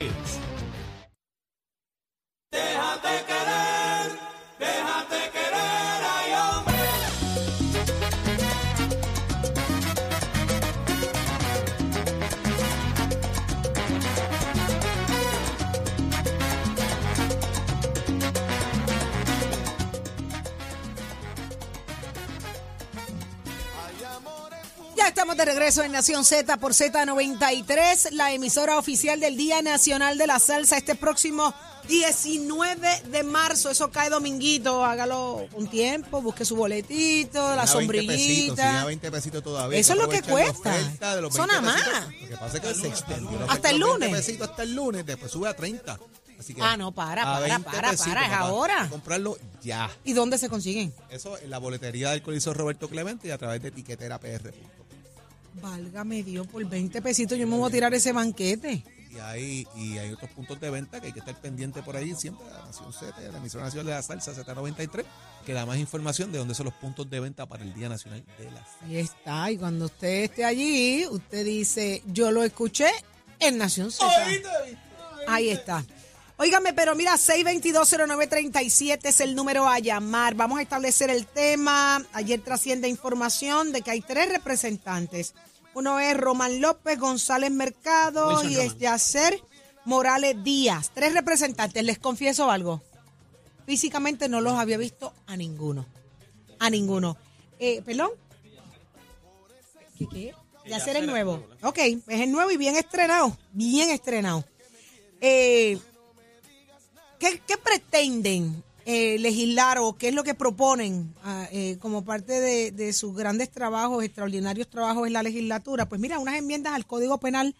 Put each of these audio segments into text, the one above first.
is. Estamos de regreso en Nación Z por Z93, la emisora oficial del Día Nacional de la Salsa este próximo 19 de marzo. Eso cae dominguito, hágalo con tiempo, busque su boletito, la A 20 pesitos, sí, sombrillita. a 20 pesitos todavía. Eso es lo que cuesta. 20 nada más. Lo que pasa es que se extendió. la Hasta el de los 20 lunes. pesitos hasta el lunes, después sube a 30. Así que Ah, no, para, para, 20 para, pesitos, para, es ahora. Comprarlo ya. ¿Y dónde se consiguen? Eso en la boletería del Coliseo Roberto Clemente y a través de etiquetera PR. Válgame Dios, por 20 pesitos yo me voy a tirar ese banquete. Y hay, y hay otros puntos de venta que hay que estar pendiente por ahí siempre. La Nación Z, la emisora nacional de la salsa Z93, que da más información de dónde son los puntos de venta para el Día Nacional de la Salsa. Ahí está, y cuando usted esté allí, usted dice, yo lo escuché en Nación Z. Ahí está. Óigame, pero mira, 6220937 es el número a llamar. Vamos a establecer el tema. Ayer trasciende información de que hay tres representantes. Uno es Román López González Mercado y es Yacer Morales Díaz. Tres representantes. Les confieso algo. Físicamente no los había visto a ninguno. A ninguno. Eh, ¿Perdón? ¿Qué qué? Yacer es nuevo. Ok, es el nuevo y bien estrenado. Bien estrenado. Eh, ¿qué, pretenden eh, legislar o qué es lo que proponen ah, eh, como parte de, de sus grandes trabajos, extraordinarios trabajos en la legislatura? Pues mira, unas enmiendas al Código Penal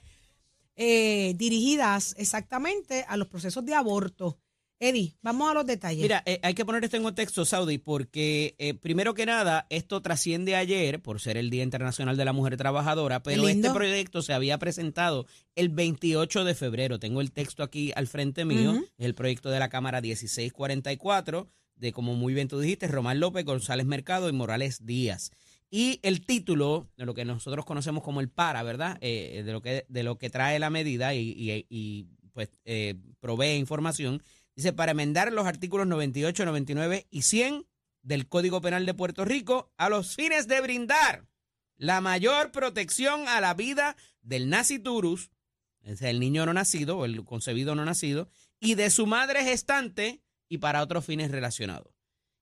eh, dirigidas exactamente a los procesos de aborto. Eddie, vamos a los detalles. Mira, eh, hay que poner esto en contexto, Saudi, porque eh, primero que nada, esto trasciende ayer por ser el Día Internacional de la Mujer Trabajadora, pero este proyecto se había presentado el 28 de febrero. Tengo el texto aquí al frente mío, es el proyecto de la Cámara 1644, de como muy bien tú dijiste, Román López, González Mercado y Morales Díaz. Y el título de lo que nosotros conocemos como el para, ¿verdad? Eh, de, lo que, de lo que trae la medida y, y- y, pues eh, provee información, dice para enmendar los artículos 98, 99 y 100 del Código Penal de Puerto Rico a los fines de brindar la mayor protección a la vida del naciturus, es el niño no nacido o el concebido no nacido, y de su madre gestante y para otros fines relacionados.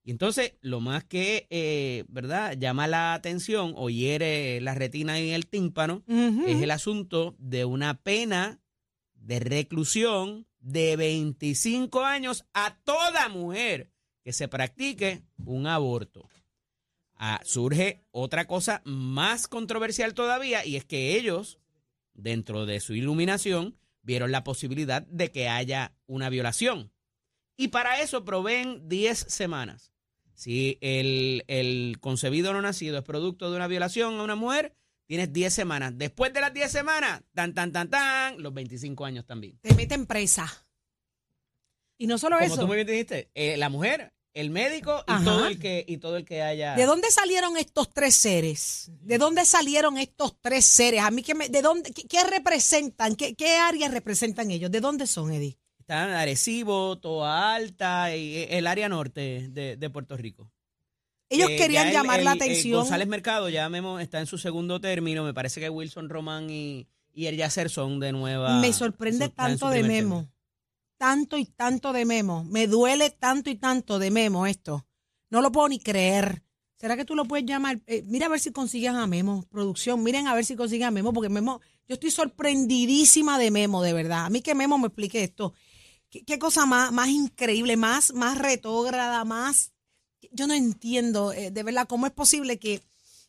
Y entonces, lo más que, eh, ¿verdad?, llama la atención o hiere la retina y el tímpano es el asunto de una pena de reclusión de 25 años a toda mujer que se practique un aborto. Ah, surge otra cosa más controversial todavía y es que ellos, dentro de su iluminación, vieron la posibilidad de que haya una violación. Y para eso proveen 10 semanas. Si el, el concebido no nacido es producto de una violación a una mujer, tienes 10 semanas. Después de las 10 semanas, tan, tan, tan, tan, los 25 años también. Te meten presa. Y no solo Como eso. tú muy bien dijiste, eh, la mujer, el médico y Ajá. todo el que y todo el que haya. ¿De dónde salieron estos tres seres? ¿De dónde salieron estos tres seres? A mí que me, ¿de dónde qué, qué representan? ¿Qué, qué áreas representan ellos? ¿De dónde son, Eddie? Están Arecibo, Toa Alta y eh, el área norte de, de Puerto Rico. Ellos Eh, querían el- llamar la el atención. González Mercado ya Memo está en su segundo término. Me parece que Wilson Román y, y el Yacer son de nueva. me sorprende su tanto de Memo. término. Tanto y tanto de Memo. Me duele tanto y tanto de Memo esto. No lo puedo ni creer. ¿Será que tú lo puedes llamar? Eh, mira a ver si consigues a Memo. Producción, miren a ver si consiguen a Memo, porque Memo, yo estoy sorprendidísima de Memo, de verdad. A mí que Memo me explique esto. ¿Qué, qué cosa más, más increíble, más, más retógrada, más... Yo no entiendo, eh, de verdad, cómo es posible que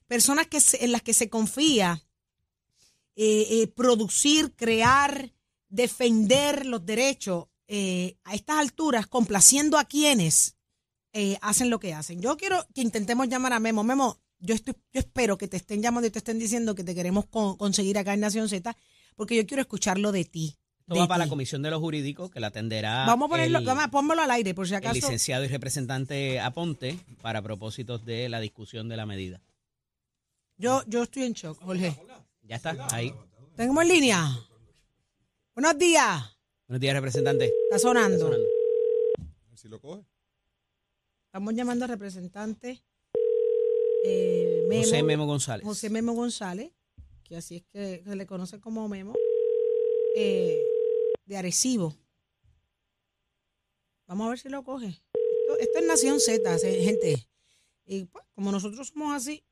personas que se- en las que se confía, eh, eh, producir, crear, defender los derechos eh, a estas alturas, complaciendo a quienes eh, hacen lo que hacen. Yo quiero que intentemos llamar a Memo. Memo, yo, estoy, yo espero que te estén llamando y te estén diciendo que te queremos con- conseguir acá en Nación Z, porque yo quiero escucharlo de ti. Esto va para la Comisión de los Jurídicos, que la atenderá Vamos a ponerlo, el, vamos a- pónmelo al aire, por si el acaso. licenciado y representante Aponte para propósitos de la discusión de la medida. Yo, yo estoy en shock, Jorge. Ya está, ahí. Tenemos en línea. Buenos días. Buenos días, representante. Está Está sonando. sonando. Si lo coge. Estamos llamando al representante eh, Memo, José Memo González. José Memo González, que así es que se le conoce como Memo, eh, de Arecibo. Vamos a ver si lo coge. Esto, esto es Nación Z, gente. Y pues, como nosotros somos así,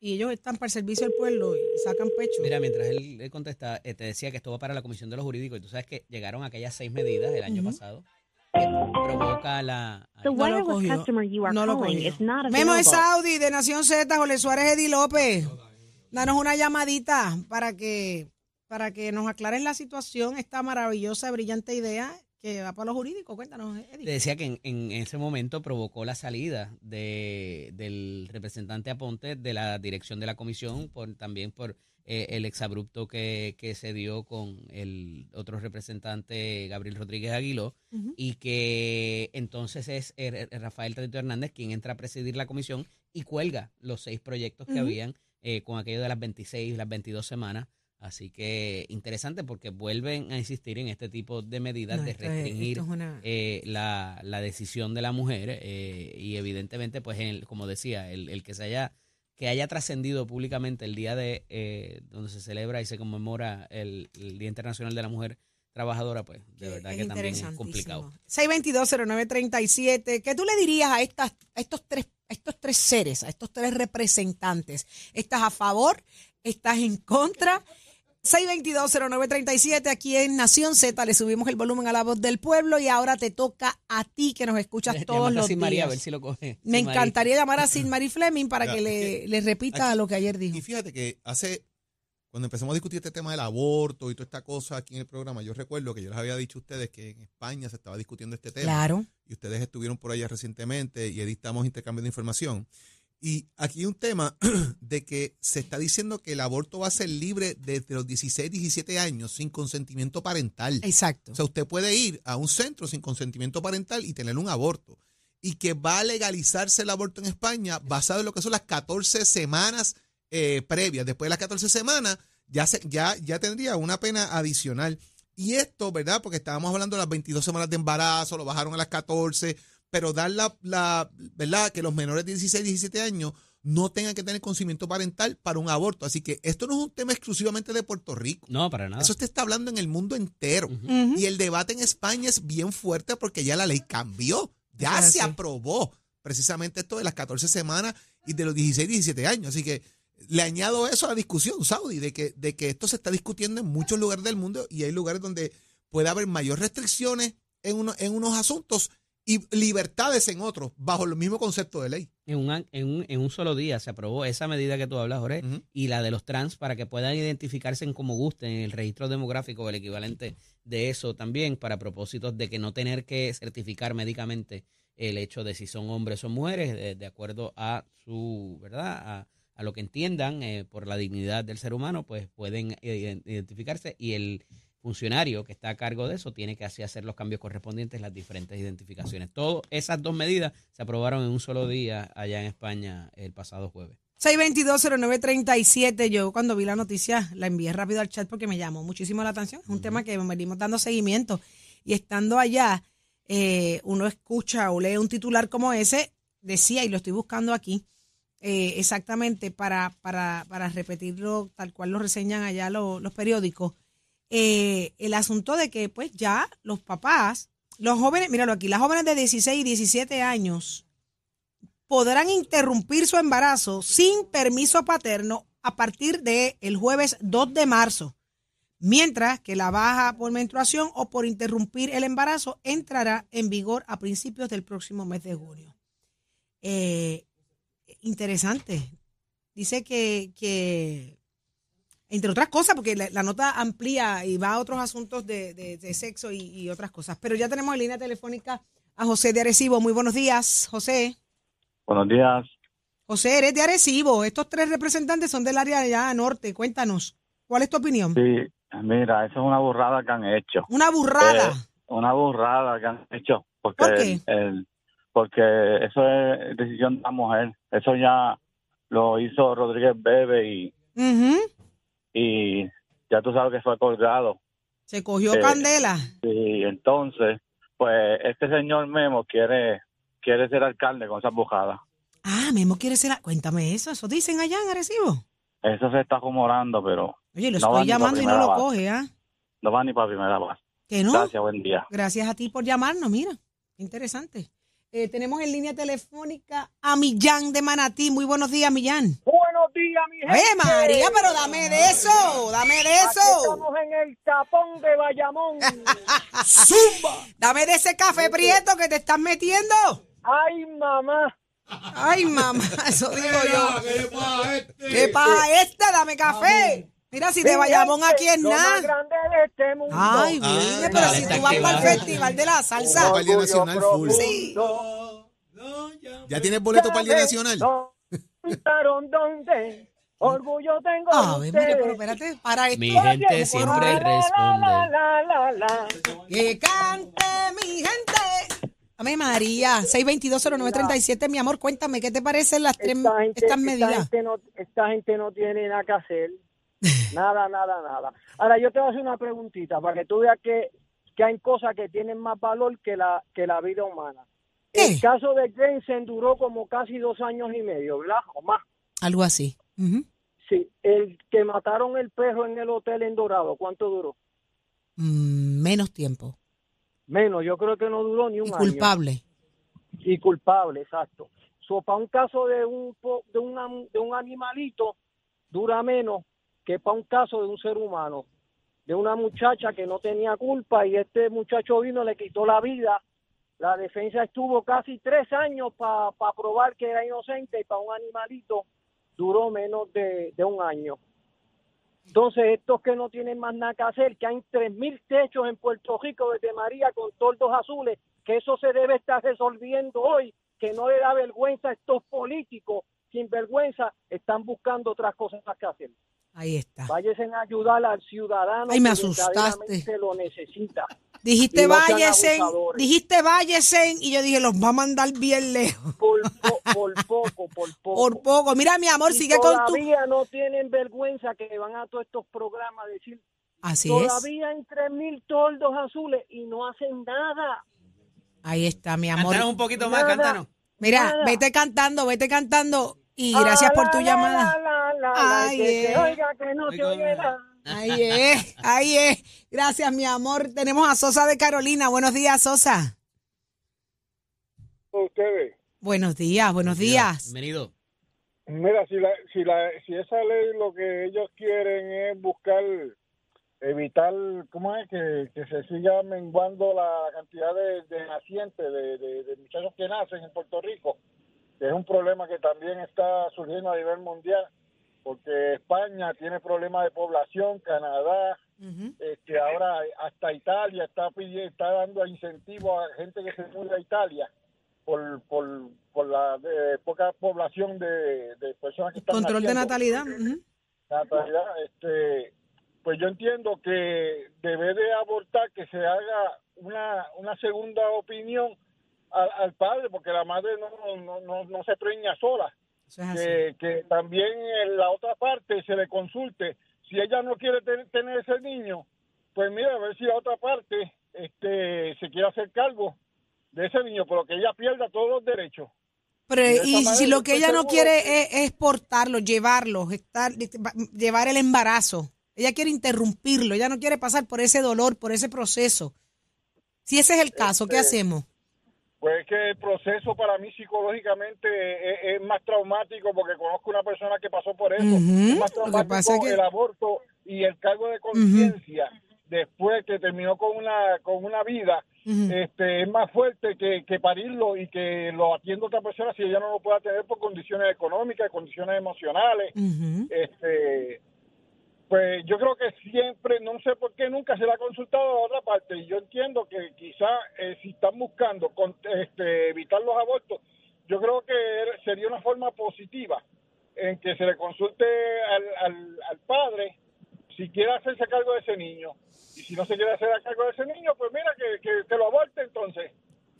y ellos están para el servicio al pueblo y sacan pecho. Mira, mientras él, él contesta, eh, te decía que esto va para la Comisión de los Jurídicos y tú sabes que llegaron aquellas seis medidas el año Ujú. pasado que provoca la... The No lo cogió. customer you are No lo calling cogió. is not Memo es available. Saudi de Nación Z, Jorge Suárez Edi López. Danos una llamadita para que, para que nos aclaren la situación, esta maravillosa, brillante idea que va para los jurídicos. Cuéntanos, Eddie. Te decía que en, en ese momento provocó la salida de, del representante Aponte de la dirección de la comisión, por, también por eh, el exabrupto que, que se dio con el otro representante, Gabriel Rodríguez Aguiló, y que entonces es eh, Rafael Tadito Hernández quien entra a presidir la comisión y cuelga los seis proyectos que habían eh, con aquello de las 26, las 22 semanas. Así que interesante porque vuelven a insistir en este tipo de medidas No, de es- restringir esto es una- eh, la, la decisión de la mujer eh, y evidentemente pues el- como decía el, el que se haya que haya trascendido públicamente el día de eh, donde se celebra y se conmemora el, el Día Internacional de la Mujer Trabajadora pues de verdad que también es complicado 622-0937. ¿Qué tú le dirías a, estas, a estos, tres, a estos tres seres, a estos tres representantes? ¿Estás a favor? ¿Estás en contra? 622-0937, aquí en Nación Z, le subimos el volumen a la voz del pueblo y ahora te toca a ti que nos escuchas todos a los Sin días. María a ver si lo coge Me Sin María. encantaría llamar a Sin Marie Fleming para Ya, que le, que le repita aquí- lo que ayer dijo. Y fíjate que hace, cuando empezamos a discutir este tema del aborto y toda esta cosa aquí en el programa, yo recuerdo que yo les había dicho a ustedes que en España se estaba discutiendo este tema. Claro. Y ustedes estuvieron por allá recientemente y editamos intercambio de información. Y aquí hay un tema de que se está diciendo que el aborto va a ser libre desde los 16, 17 años sin consentimiento parental. Exacto. O sea, usted puede ir a un centro sin consentimiento parental y tener un aborto. Y que va a legalizarse el aborto en España basado en lo que son las 14 semanas eh, previas. Después de las 14 semanas ya, se, ya, ya tendría una pena adicional. Y esto, ¿verdad? Porque estábamos hablando de las 22 semanas de embarazo, lo bajaron a las 14, pero dar la, la ¿verdad? Que los menores de 16, 17 años no tengan que tener consentimiento parental para un aborto. Así que esto no es un tema exclusivamente de Puerto Rico. no para nada Eso te está hablando en el mundo entero. Y el debate en España es bien fuerte porque ya la ley cambió. Ya es se así. aprobó precisamente esto de las 14 semanas y de los 16, 17 años. Así que le añado eso a la discusión, Saudi, de que, de que esto se está discutiendo en muchos lugares del mundo y hay lugares donde puede haber mayor restricciones en, uno- en unos asuntos y libertades en otros, bajo el mismo concepto de ley. en un, en, un, en un solo día se aprobó esa medida que tú hablas, Jorge, y la de los trans para que puedan identificarse en como gusten en el registro demográfico, el equivalente de eso también, para propósitos de que no tener que certificar médicamente el hecho de si son hombres o mujeres, de, de acuerdo a su, ¿verdad? A, a lo que entiendan eh, por la dignidad del ser humano, pues pueden ident- identificarse y el funcionario que está a cargo de eso tiene que así hacer los cambios correspondientes, las diferentes identificaciones. Todas esas dos medidas se aprobaron en un solo día allá en España el pasado jueves. 622-0937. Yo cuando vi la noticia la envié rápido al chat porque me llamó muchísimo la atención. Es un tema que venimos dando seguimiento. Y estando allá, eh, uno escucha o lee un titular como ese, decía, y lo estoy buscando aquí, eh, exactamente para, para, para repetirlo tal cual lo reseñan allá lo- los periódicos, eh, el asunto de que pues ya los papás, los jóvenes, míralo aquí, las jóvenes de 16 y 17 años podrán interrumpir su embarazo sin permiso paterno a partir del el jueves 2 de marzo, mientras que la baja por menstruación o por interrumpir el embarazo entrará en vigor a principios del próximo mes de junio. Eh, interesante. Dice que, que Entre otras cosas, porque la, la nota amplía y va a otros asuntos de, de- de sexo y, y otras cosas. Pero ya tenemos en línea telefónica a José de Arecibo. Muy buenos días, José. Buenos días. José, eres de Arecibo. Estos tres representantes son del área allá norte. Cuéntanos, ¿cuál es tu opinión? Sí, mira, eso es una burrada que han hecho. Una burrada. Eh, una burrada que han hecho. Porque, ¿Por qué? el- el- porque eso es decisión de la mujer. Eso ya lo hizo Rodríguez Bebe y, Ujú. Y ya tú sabes que fue colgado. Se cogió Eh, candela. Y entonces, pues este señor Memo quiere quiere ser alcalde con esa bujadas. Ah, Memo quiere ser... a- Cuéntame eso. Eso dicen allá en Arecibo. Eso se está rumorando, pero Oye, lo No estoy llamando y no lo base. coge, ¿ah? no va ni para primera base. Que no. Gracias, buen día. Gracias a ti por llamarnos, mira, interesante. Eh, tenemos en línea telefónica a Millán de Manatí. Muy buenos días, Millán. Buenos días, mi gente. ¡Eh, María, pero dame de eso! ¡Dame de Aquí eso! Estamos en el tapón de Bayamón. ¡Dame de ese café prieto que te estás metiendo! Ay, mamá. ¡Ay, mamá! Eso digo yo. ¿Qué pasa este? ¿Qué pasa esta? ¡Dame café! Mira, si de Bayamón aquí es nada. grande de este mundo. Ay, Ah, bien, pero si tú vas para el festival de la salsa. Para el Día Nacional full. Sí. ¿Ya tienes boleto para el Día Nacional? Preguntaron dónde. Orgullo tengo A de ver, mire, pero espérate, para esto. Mi gente siempre la, la, responde. la, la, la. Que cante mi gente. Amén, María. 6220937, mi amor, cuéntame, ¿qué te parecen las tres, Esta gente, estas esta medidas? gente no, esta gente no tiene nada que hacer. Nada, nada, nada. Ahora yo te voy a hacer una preguntita para que tú veas que, que hay cosas que tienen más valor que la, que la vida humana. ¿Qué? El caso de Jensen duró como casi dos años y medio, ¿verdad? O más. Algo así. Sí, el que mataron el perro en el hotel en Dorado, ¿cuánto duró? Mm, menos tiempo. Menos, yo creo que no duró ni un Y año. culpable. y culpable, exacto. So, para un caso de un de, una- de un animalito dura menos que para un caso de un ser humano, de una muchacha que no tenía culpa y este muchacho vino le quitó la vida. La defensa estuvo casi tres años para probar que era inocente y para un animalito duró menos de, de un año. Entonces, estos que no tienen más nada que hacer, que hay 3.000 techos en Puerto Rico desde María con toldos azules, que eso se debe estar resolviendo hoy, que no le da vergüenza a estos políticos, sin vergüenza, están buscando otras cosas que hacer. Ahí está. Váyanse a ayudar al ciudadano Ay, me que asustaste. verdaderamente lo necesita. Dijiste no váyesen, dijiste váyesen y yo dije, los va a mandar bien lejos. Por, po- por poco, por poco. Por poco. Mira, mi amor, Y sigue con tu... todavía no tienen vergüenza que van a todos estos programas a decir Así es. todavía hay 3.000 toldos azules y no hacen nada. Ahí está, mi amor. Cántanos un poquito más, Nada. cántanos. Mira, Nada. vete cantando, vete cantando. Y gracias Ah, por la, tu la, llamada. la, la, la, la, Ay, que se eh. oiga que no se oye nada. Ahí es, ahí es. Gracias, mi amor. Tenemos a Sosa de Carolina. Buenos días, Sosa. ustedes. Buenos días, buenos días. Bienvenido. Mira, si, la, si, la, si esa ley lo que ellos quieren es buscar, evitar, ¿cómo es? Que, que se siga menguando la cantidad de, de nacientes, de, de, de muchachos que nacen en Puerto Rico, que es un problema que también está surgiendo a nivel mundial, porque España tiene problemas de población, Canadá, este, ahora hasta Italia está pidiendo, está dando incentivo a gente que se muda a Italia por, por, por la eh, poca población de, de personas que están Control de natalidad. Natalidad, este, pues yo entiendo que debe de abortar que se haga una, una segunda opinión al, al padre, porque la madre no, no, no, no se preña sola. Que, que también en la otra parte se le consulte. Si ella no quiere ten- tener ese niño, pues mira, a ver si la otra parte este, se quiere hacer cargo de ese niño, pero que ella pierda todos los derechos. Pero, y manera si lo que ella no quiere es, es portarlo, llevarlo, estar, llevar el embarazo, ella quiere interrumpirlo, ella no quiere pasar por ese dolor, por ese proceso. Si ese es el caso, ¿qué Este, hacemos? Pues es que el proceso para mí psicológicamente es, es más traumático porque conozco una persona que pasó por eso. Ujú, Es más lo que traumático pasa es que- el aborto y el cargo de conciencia después que terminó con una con una vida este es más fuerte que, que parirlo y que lo atienda otra persona si ella no lo pueda tener por condiciones económicas, condiciones emocionales. Este, pues yo creo que siempre, no sé por qué nunca se le ha consultado a la otra parte. Y yo entiendo que quizá eh, si están buscando con- este, evitar los abortos, yo creo que sería una forma positiva en que se le consulte al, al, al padre si quiere hacerse cargo de ese niño. Y si no se quiere hacer cargo de ese niño, pues mira, que, que, que lo aborte entonces.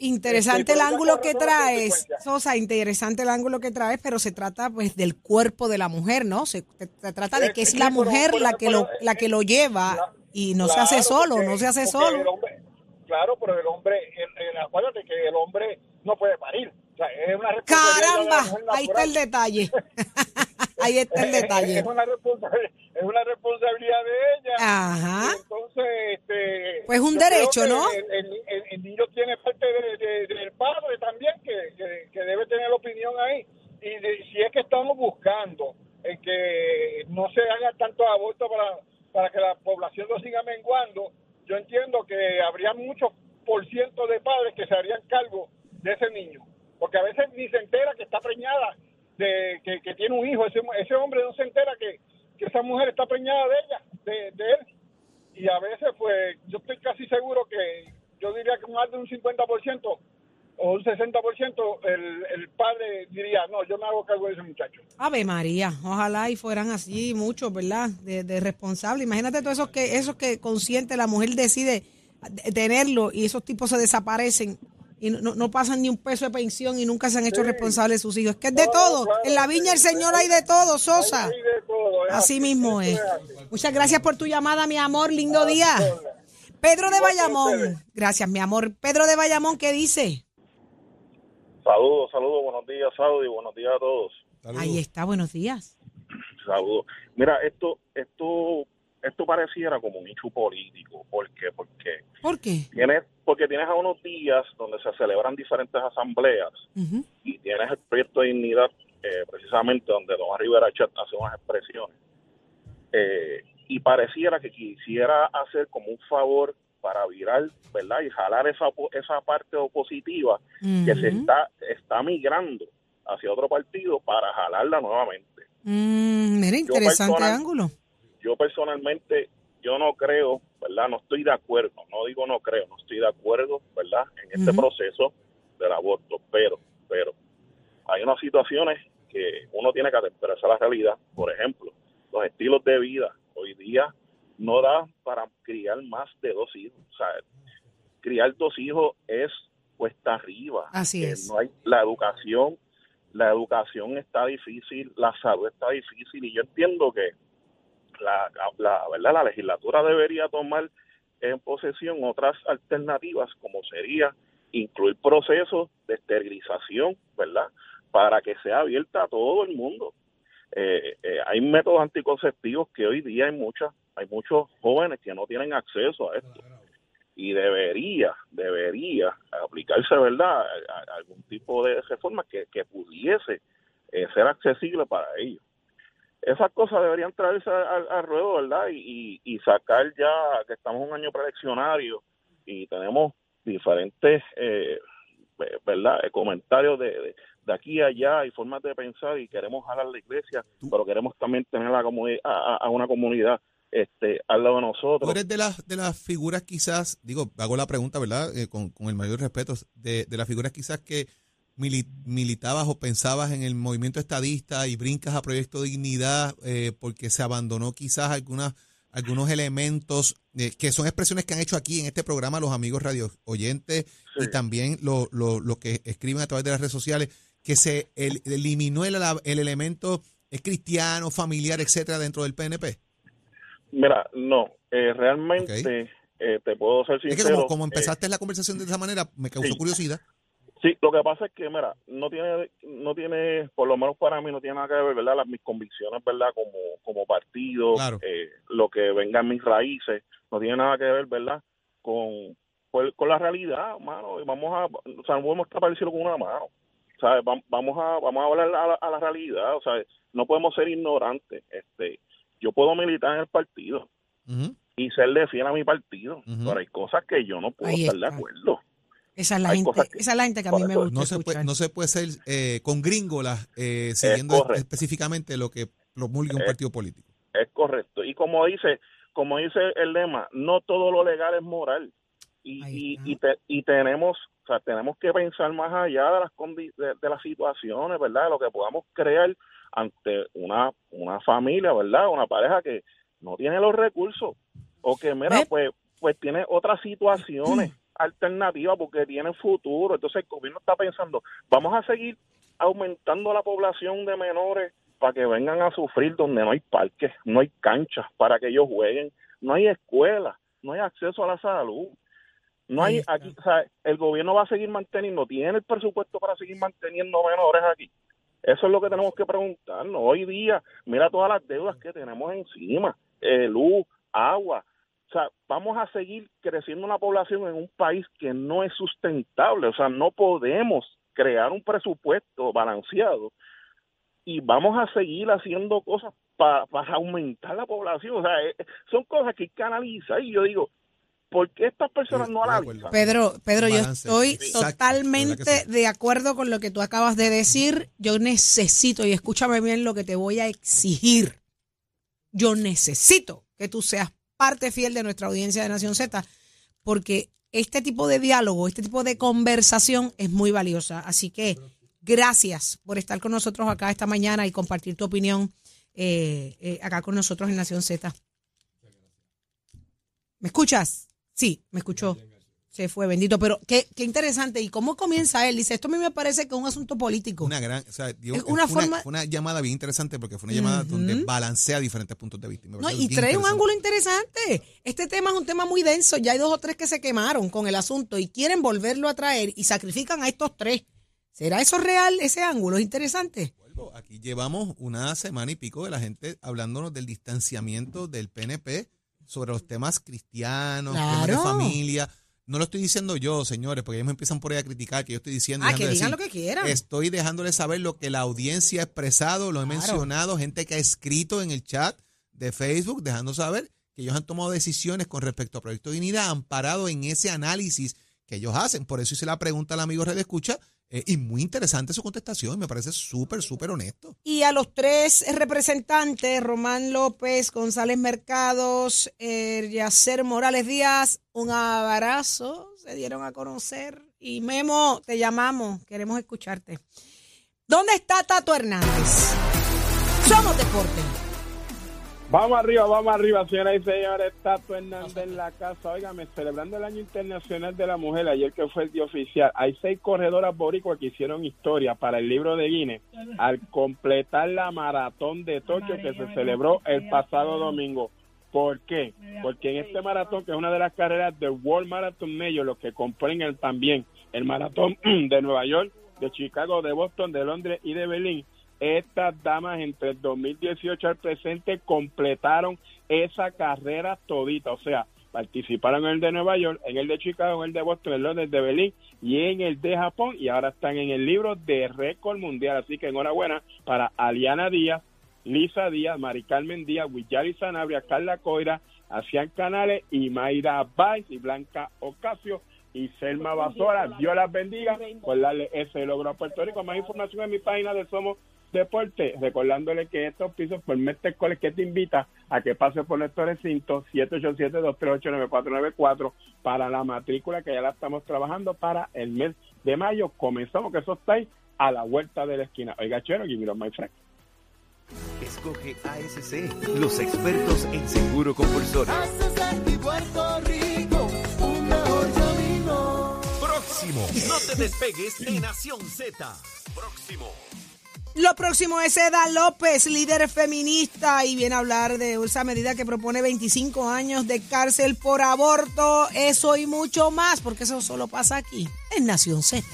Interesante el ángulo que traes. Sosa, interesante el ángulo que traes, pero se trata pues del cuerpo de la mujer, ¿no? Se, se- trata de Eh, que es la mujer la que lo la que lo lleva y no se hace solo, porque- no se hace solo. hombre- claro, pero el hombre, el, el- acuérdate que el hombre no puede parir. O sea, es una Caramba, ahí está el detalle. ahí está el Es detalle. una, es una responsabilidad de ella. Ajá. Entonces, este, Pues un derecho, ¿no? El, el- el- el niño tiene parte de- de- del padre también, que, que- debe tener opinión ahí. Y de- si es que estamos buscando en que no se haga tanto aborto para, para que la población lo siga menguando, yo entiendo que habría muchos por ciento de padres que se harían cargo de ese niño. Porque a veces ni se entera que está preñada, de que, tiene un hijo. Ese, ese hombre no se entera que, que esa mujer está preñada de ella, de él. Y a veces, pues, yo estoy casi seguro que yo diría que más de un 50% o un 60% el, el padre diría, no, yo me hago cargo de ese muchacho. Ave María, ojalá y fueran así muchos, ¿verdad? De, de responsables. Imagínate todos esos que, esos que consciente la mujer decide de- tenerlo y esos tipos se desaparecen y no, no- pasan ni un peso de pensión y nunca se han hecho responsables de sus hijos. Es que es de No, todo. claro, en la viña del sí, Señor hay- de todo, Sosa. De todo, Así mismo es. Muchas gracias por tu llamada, mi amor. Lindo día. Pedro de Bayamón. Gracias, mi amor. Pedro de Bayamón, ¿qué dice? Saludos, saludos, buenos días, Saudi, buenos días a todos. Ahí está, buenos días. Saludos. Mira, esto, esto, esto pareciera como un hecho político. ¿Por qué? Porque ¿Por qué? tienes, porque tienes a unos días donde se celebran diferentes asambleas y tienes el proyecto de dignidad, eh, precisamente donde Tomás Rivera Chat hace unas expresiones. Eh, y pareciera que quisiera hacer como un favor para virar, ¿verdad? Y jalar esa, esa parte opositiva que se está, está migrando hacia otro partido para jalarla nuevamente. Mm, mira, interesante personal- ángulo. Yo personalmente, yo no creo, ¿verdad? No estoy de acuerdo, no digo no creo, no estoy de acuerdo, ¿verdad? En este proceso del aborto, pero, pero hay unas situaciones que uno tiene que atemperarse a la realidad. Por ejemplo, los estilos de vida día no da para criar más de dos hijos. O sea, criar dos hijos es cuesta arriba. Así Eh, es. No hay la educación, la educación está difícil, la salud está difícil y yo entiendo que la, la, ¿verdad? la legislatura debería tomar en posesión otras alternativas como sería incluir procesos de esterilización, ¿verdad? Para que sea abierta a todo el mundo. Eh, eh, hay métodos anticonceptivos que hoy día hay muchas, hay muchos jóvenes que no tienen acceso a esto y debería, debería aplicarse, ¿verdad? A- a- algún tipo de reforma que, que pudiese eh, ser accesible para ellos. Esas cosas deberían traerse al, al ruedo, ¿verdad? Y, y, y sacar ya que estamos un año preeleccionario y tenemos diferentes, eh, ¿verdad? Eh, comentarios de, de, de aquí a allá y formas de pensar y queremos jalar la iglesia, pero queremos también tener la a, a- una comunidad este al lado de nosotros. Tú eres de las, de las figuras quizás, digo, hago la pregunta, ¿verdad? Eh, con, con el mayor respeto, de, de las figuras quizás que mili- militabas o pensabas en el movimiento estadista y brincas a Proyecto Dignidad eh, porque se abandonó quizás algunas algunos elementos eh, que son expresiones que han hecho aquí en este programa los amigos radio oyentes y también lo, lo, lo que escriben a través de las redes sociales, que se el- eliminó el, el elemento eh, cristiano, familiar, etcétera, dentro del PNP. Mira, no, eh, realmente eh, te puedo ser Es que sincero. como, eh, empezaste la conversación de esa manera, me causó sí. curiosidad. Sí, lo que pasa es que, mira, no tiene, no tiene, por lo menos para mí, no tiene nada que ver, ¿verdad? Las, mis convicciones, ¿verdad? Como, como partido, Claro. lo que venga en mis raíces, no tiene nada que ver, ¿verdad? Con, con la realidad, mano. Y vamos a, o sea, no podemos tapar el cielo con una mano. ¿Sabes? Vam- Vamos a, vamos a hablar a la, a la realidad, o sea, no podemos ser ignorantes. Este, yo puedo militar en el partido Ujú. y serle fiel a mi partido, pero hay cosas que yo no puedo Ahí estar de acuerdo. Esa es la Hay gente, cosas que- esa es la gente que a mí me gusta No se, puede, no se puede ser eh, con gringolas eh, siguiendo específicamente lo que promulga un partido político. Es correcto. Y como dice, como dice el lema, no todo lo legal es moral. Y, y, y, te- y tenemos, o sea, tenemos que pensar más allá de las condi- de, de las situaciones, ¿verdad? Lo que podamos crear ante una, una familia, ¿verdad? Una pareja que no tiene los recursos o que, mira, ¿Eh? pues, pues tiene otras situaciones alternativas porque tiene futuro. Entonces el gobierno está pensando, vamos a seguir aumentando la población de menores para que vengan a sufrir donde no hay parques, no hay canchas para que ellos jueguen, no hay escuelas, no hay acceso a la salud. No hay aquí, o sea, el gobierno va a seguir manteniendo, tiene el presupuesto para seguir manteniendo menores aquí. Eso es lo que tenemos que preguntarnos. Hoy día, mira todas las deudas que tenemos encima, eh, luz, agua. O sea, vamos a seguir creciendo una población en un país que no es sustentable. O sea, no podemos crear un presupuesto balanceado y vamos a seguir haciendo cosas pa- para aumentar la población. O sea, eh, son cosas que hay que analizar y yo digo, ¿por qué estas personas no analizan? acuerdo. Pedro, Pedro, yo Balance. estoy Exacto, totalmente sí. de acuerdo con lo que tú acabas de decir. Yo necesito, y escúchame bien lo que te voy a exigir. Yo necesito que tú seas parte fiel de nuestra audiencia de Nación Z, porque este tipo de diálogo, este tipo de conversación es muy valiosa. Así que gracias por estar con nosotros acá esta mañana y compartir tu opinión eh, eh, acá con nosotros en Nación Z. ¿Me escuchas? Sí, me escuchó. Se fue, bendito. Pero qué, qué interesante. ¿Y cómo comienza él? Dice, esto a mí me parece que es un asunto político. Una gran, o sea, Es una fue, forma- fue una llamada bien interesante porque fue una llamada donde balancea diferentes puntos de vista. No, y trae un ángulo interesante. Este tema es un tema muy denso. Ya hay dos o tres que se quemaron con el asunto y quieren volverlo a traer y sacrifican a estos tres. ¿Será eso real, ese ángulo? Es interesante. Aquí llevamos una semana y pico de la gente hablándonos del distanciamiento del PNP sobre los temas cristianos, temas de familia. No lo estoy diciendo yo, señores, porque ellos me empiezan por ahí a criticar que yo estoy diciendo. Ah, que digan decir. lo que quieran. Estoy dejándoles saber lo que la audiencia ha expresado, lo he Claro. mencionado, gente que ha escrito en el chat de Facebook, dejando saber que ellos han tomado decisiones con respecto a Proyecto Dignidad, amparado en ese análisis que ellos hacen. Por eso hice la pregunta al amigo Red Escucha, eh, y muy interesante su contestación, me parece súper, súper honesto. Y a los tres representantes, Román López, González Mercados, eh, Yacer Morales Díaz, un abrazo, se dieron a conocer. Y Memo, te llamamos, queremos escucharte. ¿Dónde está Tato Hernández? Somos Deporte. Vamos arriba, vamos arriba, señoras y señores. Tato Hernández en la casa. Óigame, celebrando el Año Internacional de la Mujer, ayer que fue el día oficial, hay seis corredoras boricuas que hicieron historia para el libro de Guinness al completar la maratón de Tokio que se celebró el pasado domingo. ¿Por qué? Porque en este maratón, que es una de las carreras del World Marathon Major, los que componen el, también el maratón de Nueva York, de Chicago, de Boston, de Londres y de Berlín, estas damas entre el 2018 al presente completaron esa carrera todita, o sea, participaron en el de Nueva York, en el de Chicago, en el de Boston, en el Londres, de Berlín y en el de Japón y ahora están en el libro de récord mundial, así que enhorabuena para Aliana Díaz, Lisa Díaz, Mari Carmen Díaz, Willari Sanabria, Carla Coira, Asian Canales y Mayra Baez y Blanca Ocasio y Selma Basora. Dios las bendiga por darle ese logro a Puerto Rico. Más información en mi página de Somos Deporte, recordándole que estos pisos por Mestre que te invita a que pase por nuestro recinto 787-238-9494 para la matrícula que ya la estamos trabajando para el mes de mayo. Comenzamos, que eso está ahí a la vuelta de la esquina. Oiga, chero, give me my friend. Escoge ASC, los expertos en seguro compulsorio. Haces de mi Puerto Rico un mejor camino. Próximo. No te despegues de Nación Z. Próximo. Lo próximo es Eda López, líder feminista, y viene a hablar de esa medida que propone 25 años de cárcel por aborto, eso y mucho más, porque eso solo pasa aquí, en Nación Z.